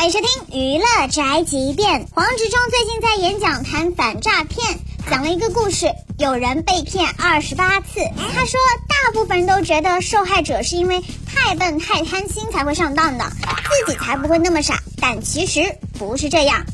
欢迎收听娱乐宅急便。黄执中最近在演讲谈反诈骗，讲了一个故事，有人被骗二十八次。他说，大部分人都觉得受害者是因为太笨、太贪心才会上当的，自己才不会那么傻。但其实不是这样。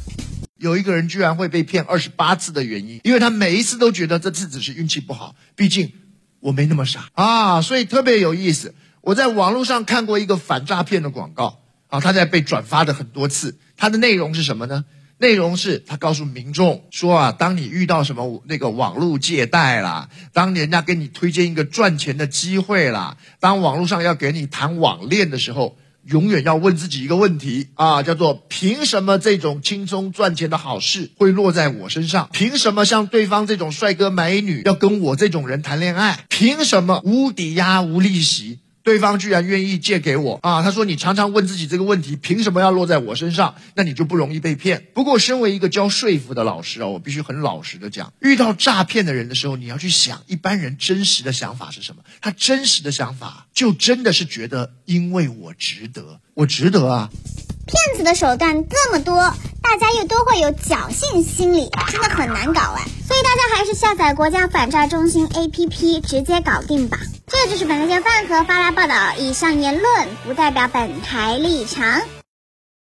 有一个人居然会被骗二十八次的原因，因为他每一次都觉得这次只是运气不好，毕竟我没那么傻啊，所以特别有意思。我在网络上看过一个反诈骗的广告。啊，他在被转发的很多次，他的内容是什么呢？内容是他告诉民众说啊，当你遇到什么那个网络借贷啦，当人家给你推荐一个赚钱的机会啦，当网络上要给你谈网恋的时候，永远要问自己一个问题啊，叫做凭什么这种轻松赚钱的好事会落在我身上？凭什么像对方这种帅哥美女要跟我这种人谈恋爱？凭什么无抵押无利息？对方居然愿意借给我啊！他说：“你常常问自己这个问题，凭什么要落在我身上？那你就不容易被骗。”不过，身为一个教说服的老师啊，我必须很老实的讲，遇到诈骗的人的时候，你要去想一般人真实的想法是什么。他真实的想法就真的是觉得，因为我值得，我值得啊！骗子的手段这么多，大家又都会有侥幸心理，真的很难搞哎。所以大家还是下载国家反诈中心 APP，直接搞定吧。这就是本台饭盒发来报道，以上言论不代表本台立场。